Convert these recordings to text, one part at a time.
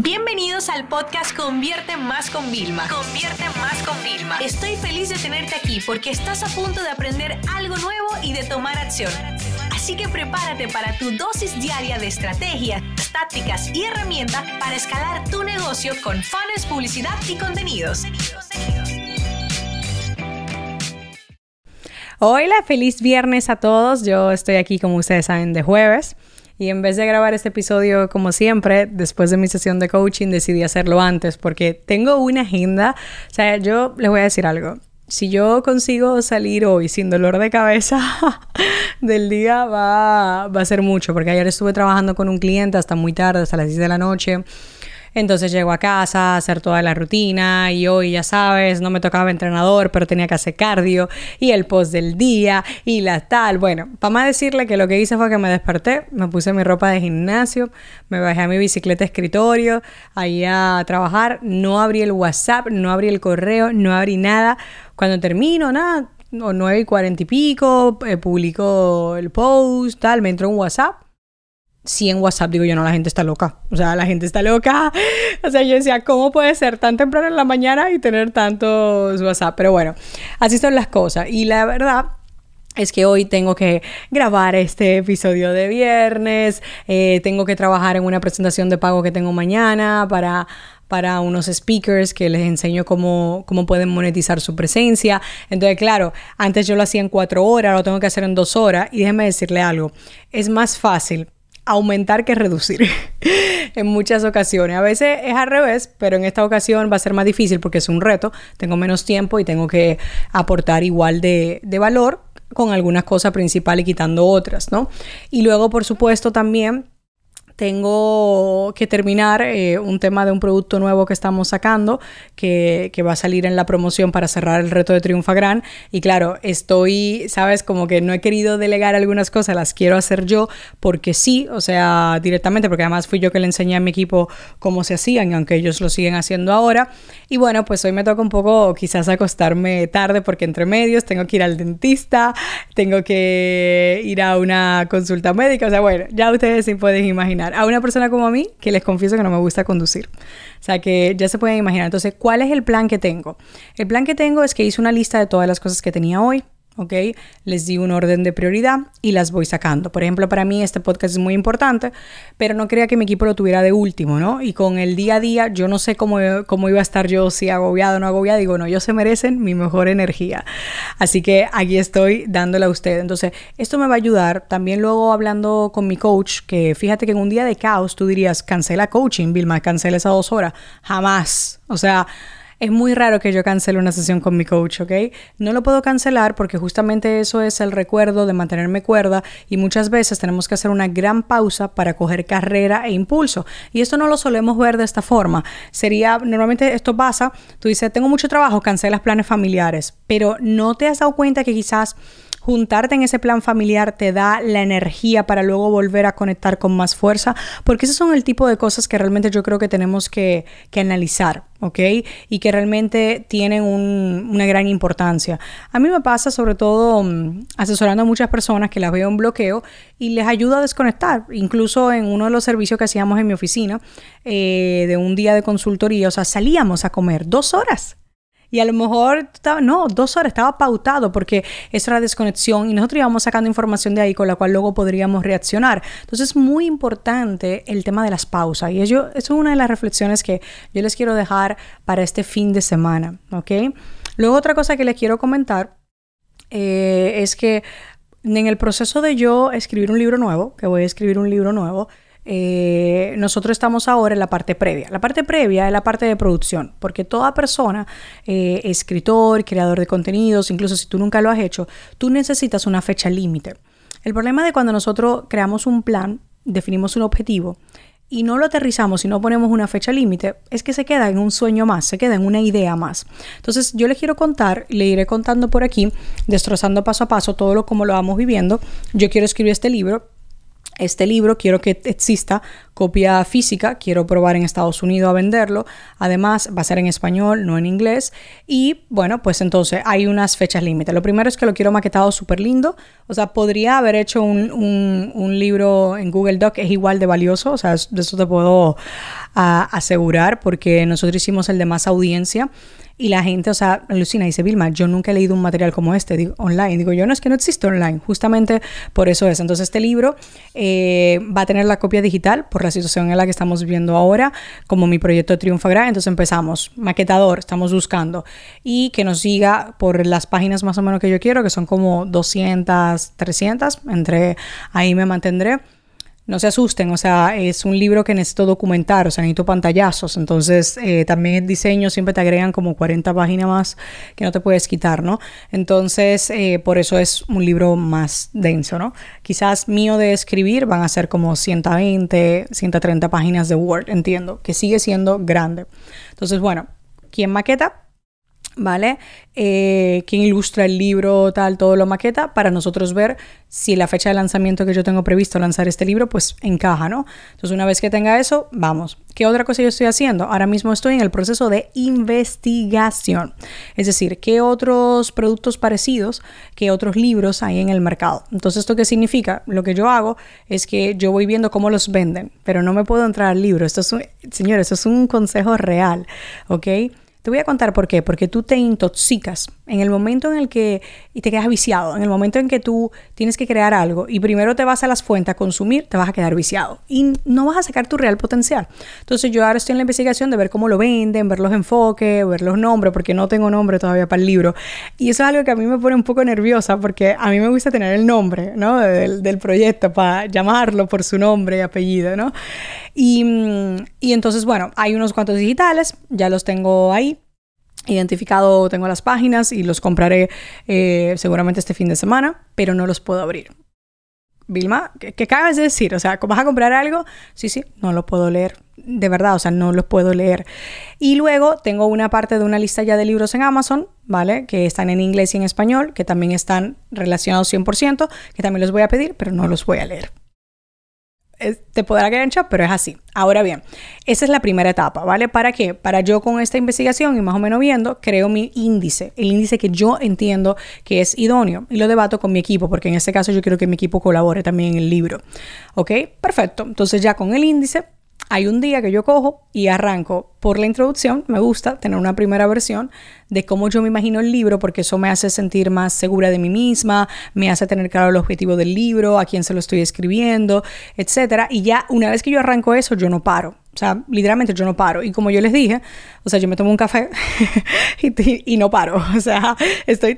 Bienvenidos al podcast Convierte Más con Vilma. Convierte Más con Vilma. Estoy feliz de tenerte aquí porque estás a punto de aprender algo nuevo y de tomar acción. Así que prepárate para tu dosis diaria de estrategias, tácticas y herramientas para escalar tu negocio con fans, publicidad y contenidos. Hola, feliz viernes a todos. Yo estoy aquí, como ustedes saben, de jueves. Y en vez de grabar este episodio como siempre, después de mi sesión de coaching, decidí hacerlo antes porque tengo una agenda. O sea, yo les voy a decir algo. Si yo consigo salir hoy sin dolor de cabeza del día, va, va a ser mucho, porque ayer estuve trabajando con un cliente hasta muy tarde, hasta las 10 de la noche. Entonces llego a casa a hacer toda la rutina y hoy ya sabes, no me tocaba entrenador, pero tenía que hacer cardio y el post del día y la tal. Bueno, para más decirle que lo que hice fue que me desperté, me puse mi ropa de gimnasio, me bajé a mi bicicleta escritorio, ahí a trabajar, no abrí el WhatsApp, no abrí el correo, no abrí nada. Cuando termino, nada, o 9 y 40 y pico, eh, publicó el post, tal, me entró un WhatsApp sí en WhatsApp digo yo, no, la gente está loca. O sea, la gente está loca. O sea, yo decía, ¿cómo puede ser tan temprano en la mañana y tener tantos WhatsApp? Pero bueno, así son las cosas. Y la verdad es que hoy tengo que grabar este episodio de viernes, eh, tengo que trabajar en una presentación de pago que tengo mañana para para unos speakers que les enseño cómo, cómo pueden monetizar su presencia. Entonces, claro, antes yo lo hacía en cuatro horas, lo tengo que hacer en dos horas. Y déjenme decirle algo, es más fácil aumentar que reducir en muchas ocasiones. A veces es al revés, pero en esta ocasión va a ser más difícil porque es un reto, tengo menos tiempo y tengo que aportar igual de, de valor con algunas cosas principales y quitando otras, ¿no? Y luego, por supuesto, también tengo que terminar eh, un tema de un producto nuevo que estamos sacando, que, que, va a salir en la promoción para cerrar el reto de Triunfa Gran. Y claro, estoy, sabes, como que no he querido delegar algunas cosas, las quiero hacer yo porque sí, o sea, directamente, porque además fui yo que le enseñé a mi equipo cómo se hacían, aunque ellos lo siguen haciendo ahora. Y bueno, pues hoy me toca un poco quizás acostarme tarde porque entre medios tengo que ir al dentista, tengo que ir a una consulta médica, o sea, bueno, ya ustedes sí pueden imaginar a una persona como a mí que les confieso que no me gusta conducir. O sea que ya se pueden imaginar. Entonces, ¿cuál es el plan que tengo? El plan que tengo es que hice una lista de todas las cosas que tenía hoy. ¿Ok? Les di un orden de prioridad y las voy sacando. Por ejemplo, para mí este podcast es muy importante, pero no quería que mi equipo lo tuviera de último, ¿no? Y con el día a día, yo no sé cómo, cómo iba a estar yo, si agobiado o no agobiado, digo, no, ellos se merecen mi mejor energía. Así que aquí estoy dándole a usted. Entonces, esto me va a ayudar. También luego hablando con mi coach, que fíjate que en un día de caos tú dirías, cancela coaching, Vilma, cancela esas dos horas. Jamás. O sea, es muy raro que yo cancele una sesión con mi coach, ¿ok? No lo puedo cancelar porque justamente eso es el recuerdo de mantenerme cuerda y muchas veces tenemos que hacer una gran pausa para coger carrera e impulso. Y esto no lo solemos ver de esta forma. Sería, normalmente esto pasa, tú dices, tengo mucho trabajo, cancelas planes familiares, pero no te has dado cuenta que quizás juntarte en ese plan familiar te da la energía para luego volver a conectar con más fuerza, porque esos son el tipo de cosas que realmente yo creo que tenemos que, analizar, ¿ok? Y que realmente tienen una gran importancia. A mí me pasa sobre todo mm, asesorando a muchas personas que las veo en bloqueo y les ayuda a desconectar, incluso en uno de los servicios que hacíamos en mi oficina, eh, de un día de consultoría, o sea, salíamos a comer dos horas y a lo mejor, no, dos horas estaba pautado porque eso era desconexión y nosotros íbamos sacando información de ahí con la cual luego podríamos reaccionar. Entonces es muy importante el tema de las pausas y eso, es una de las reflexiones que yo les quiero dejar para este fin de semana, ¿ok? Luego otra cosa que les quiero comentar eh, es que en el proceso de yo escribir un libro nuevo, que voy a escribir un libro nuevo, eh, nosotros estamos ahora en la parte previa. La parte previa es la parte de producción, porque toda persona, eh, escritor, creador de contenidos, incluso si tú nunca lo has hecho, tú necesitas una fecha límite. El problema de cuando nosotros creamos un plan, definimos un objetivo y no lo aterrizamos y no ponemos una fecha límite, es que se queda en un sueño más, se queda en una idea más. Entonces yo les quiero contar, le iré contando por aquí, destrozando paso a paso todo lo como lo vamos viviendo. Yo quiero escribir este libro este libro, quiero que exista copia física, quiero probar en Estados Unidos a venderlo, además va a ser en español, no en inglés, y bueno, pues entonces hay unas fechas límite. Lo primero es que lo quiero maquetado súper lindo, o sea, podría haber hecho un, un, libro en Google Doc, es igual de valioso, o sea, de eso te puedo ah, asegurar, porque nosotros hicimos el de más audiencia y la gente, o sea, alucina dice, Vilma, yo nunca he leído un material como este digo, online. Digo, yo no es que no existe online, justamente por eso es. Entonces, este libro eh, va a tener la copia digital por la situación en la que estamos viviendo ahora, como mi proyecto triunfará. Entonces empezamos, maquetador, estamos buscando. Y que nos siga por las páginas más o menos que yo quiero, que son como 200, 300, entre ahí me mantendré no se asusten, o sea, es un libro que necesito documentar, o sea, necesito pantallazos, entonces eh, también el diseño siempre te agregan como 40 páginas más que no te puedes quitar, ¿no? Entonces, eh, por eso es un libro más denso, ¿no? Quizás mío de escribir van a ser como 120, 130 páginas de Word, entiendo, que sigue siendo grande. Entonces, bueno, ¿quién maqueta? ¿Vale? Eh, ilustra el libro, tal, todo lo maqueta, para nosotros ver si la fecha de lanzamiento que yo tengo previsto lanzar este libro, pues encaja, ¿no? Entonces, una vez que tenga eso, vamos. ¿Qué otra cosa yo estoy haciendo? Ahora mismo estoy en el proceso de investigación. Es decir, ¿qué otros productos parecidos, qué otros libros hay en el mercado? Entonces, ¿esto qué significa? Lo que yo hago es que yo voy viendo cómo los venden, pero no me puedo entrar al libro. Esto es un, señores, esto es un consejo real, ¿ok? Te voy a contar por qué. Porque tú te intoxicas en el momento en el que y te quedas viciado, en el momento en que tú tienes que crear algo y primero te vas a las fuentes a consumir, te vas a quedar viciado y no vas a sacar tu real potencial. Entonces yo ahora estoy en la investigación de ver cómo lo venden, ver los enfoques, ver los nombres, porque no tengo nombre todavía para el libro. Y eso es algo que a mí me pone un poco nerviosa porque a mí me gusta tener el nombre, ¿no? Del, del proyecto para llamarlo por su nombre y apellido, ¿no? Y, mm, y entonces, bueno, hay unos cuantos digitales, ya los tengo ahí identificado, tengo las páginas y los compraré eh, seguramente este fin de semana, pero no los puedo abrir. Vilma, ¿qué, ¿qué, acabas de decir? O sea, ¿vas a comprar algo? Sí, sí, no lo puedo leer. De verdad, o sea, no los puedo leer. Y luego tengo una parte de una lista ya de libros en Amazon, ¿vale? Que están en inglés y en español, que también están relacionados 100%, que también los voy a pedir, pero no los voy a leer te podrá quedar en shock, pero es así. Ahora bien, esa es la primera etapa, ¿vale? ¿Para qué? Para yo con esta investigación y más o menos viendo, creo mi índice, el índice que yo entiendo que es idóneo y lo debato con mi equipo, porque en este caso yo quiero que mi equipo colabore también en el libro. ¿Ok? Perfecto. Entonces ya con el índice hay un día que yo cojo y arranco por la introducción. Me gusta tener una primera versión de cómo yo me imagino el libro, porque eso me hace sentir más segura de mí misma, me hace tener claro el objetivo del libro, a quién se lo estoy escribiendo, etc. Y ya una vez que yo arranco eso, yo no paro. O sea, literalmente yo no paro. Y como yo les dije, o sea, yo me tomo un café y, no paro. O sea, estoy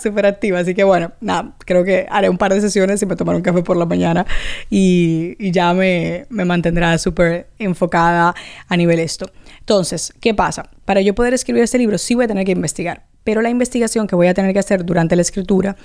súper activa. Así que bueno, nada, creo que haré un par de sesiones y me tomaré un café por la mañana y, y ya me, me mantendrá súper enfocada a nivel esto. Entonces, ¿qué pasa? Para yo poder escribir este libro sí voy a tener que investigar pero la investigación que voy a tener que hacer durante la escritura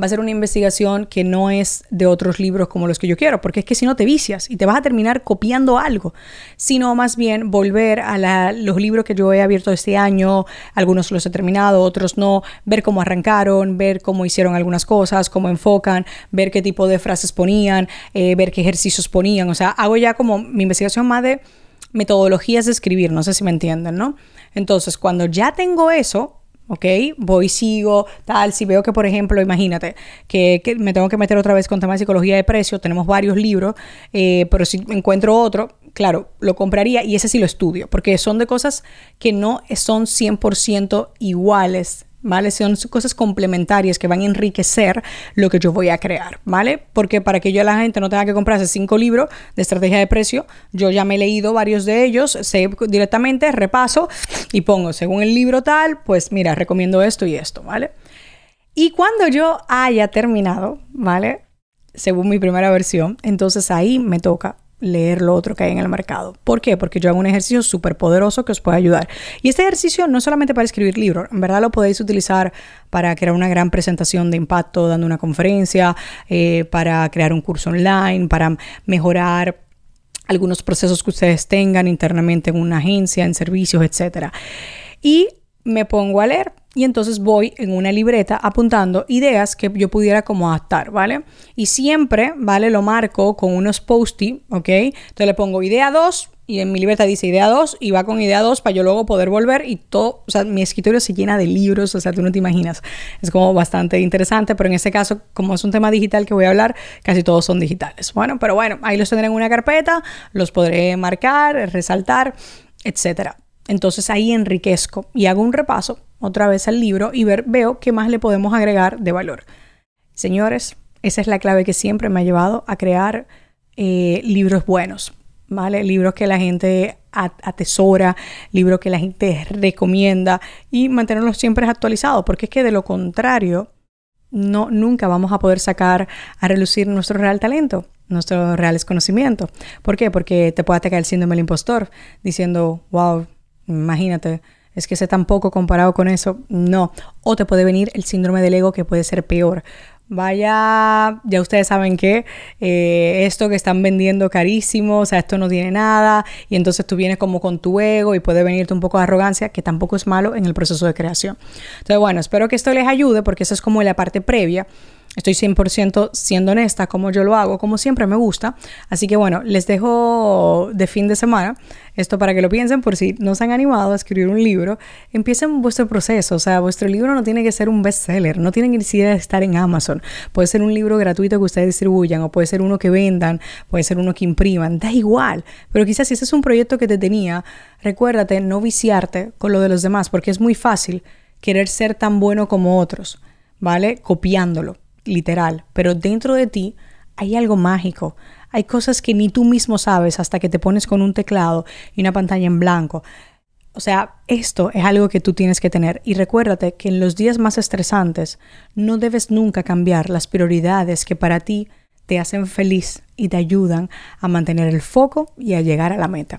va a ser una investigación que no es de otros libros como los que yo quiero, porque es que si no te vicias y te vas a terminar copiando algo, sino más bien volver a los libros que yo he abierto este año, algunos los he terminado, otros no, ver cómo arrancaron, ver cómo hicieron algunas cosas, cómo enfocan, ver qué tipo de frases ponían, eh, ver qué ejercicios ponían, o sea, hago ya como mi investigación más de metodologías de escribir, no sé si me entienden, ¿no? Entonces, cuando ya tengo eso, ¿ok? Voy, sigo, tal. Si veo que, por ejemplo, imagínate que, me tengo que meter otra vez con temas de psicología de precio, tenemos varios libros, eh, pero si encuentro otro, claro, lo compraría y ese sí lo estudio, porque son de cosas que no son 100% iguales ¿vale? Son cosas complementarias que van a enriquecer lo que yo voy a crear, ¿vale? Porque para que yo la gente no tenga que comprarse cinco libros de estrategia de precio, yo ya me he leído varios de ellos, sé directamente, repaso y pongo, según el libro tal, pues mira, recomiendo esto y esto, ¿vale? Y cuando yo haya terminado, ¿vale? Según mi primera versión, entonces ahí me toca leer lo otro que hay en el mercado. ¿Por qué? Porque yo hago un ejercicio súper poderoso que os puede ayudar. Y este ejercicio no es solamente para escribir libros, en verdad lo podéis utilizar para crear una gran presentación de impacto dando una conferencia, eh, para crear un curso online, para mejorar algunos procesos que ustedes tengan internamente en una agencia, en servicios, etc. Y me pongo a leer y entonces voy en una libreta apuntando ideas que yo pudiera como adaptar, ¿vale? Y siempre, ¿vale? Lo marco con unos post-it, ¿ok? Entonces le pongo idea 2 y en mi libreta dice idea 2 y va con idea 2 para yo luego poder volver y todo, o sea, mi escritorio se llena de libros, o sea, tú no te imaginas. Es como bastante interesante, pero en este caso, como es un tema digital que voy a hablar, casi todos son digitales. Bueno, pero bueno, ahí los tendré en una carpeta, los podré marcar, resaltar, etcétera. Entonces ahí enriquezco y hago un repaso otra vez al libro y ver, veo qué más le podemos agregar de valor. Señores, esa es la clave que siempre me ha llevado a crear eh, libros buenos, ¿vale? Libros que la gente atesora, libros que la gente recomienda y mantenerlos siempre actualizados, porque es que de lo contrario, no, nunca vamos a poder sacar a relucir nuestro real talento, nuestros reales conocimientos. ¿Por qué? Porque te puede atacar el síndrome del impostor, diciendo, wow, Imagínate, es que sé tan poco comparado con eso. No. O te puede venir el síndrome del ego que puede ser peor. Vaya, ya ustedes saben que eh, esto que están vendiendo carísimo, o sea, esto no tiene nada, y entonces tú vienes como con tu ego y puede venirte un poco de arrogancia, que tampoco es malo en el proceso de creación. Entonces, bueno, espero que esto les ayude porque esa es como la parte previa. Estoy 100% siendo honesta como yo lo hago, como siempre me gusta. Así que bueno, les dejo de fin de semana esto para que lo piensen por si no se han animado a escribir un libro. Empiecen vuestro proceso, o sea, vuestro libro no tiene que ser un bestseller, no tiene que siquiera estar en Amazon. Puede ser un libro gratuito que ustedes distribuyan o puede ser uno que vendan, puede ser uno que impriman, da igual. Pero quizás si ese es un proyecto que te tenía, recuérdate no viciarte con lo de los demás porque es muy fácil querer ser tan bueno como otros, ¿vale? Copiándolo literal, pero dentro de ti hay algo mágico. Hay cosas que ni tú mismo sabes hasta que te pones con un teclado y una pantalla en blanco. O sea, esto es algo que tú tienes que tener y recuérdate que en los días más estresantes no debes nunca cambiar las prioridades que para ti te hacen feliz y te ayudan a mantener el foco y a llegar a la meta.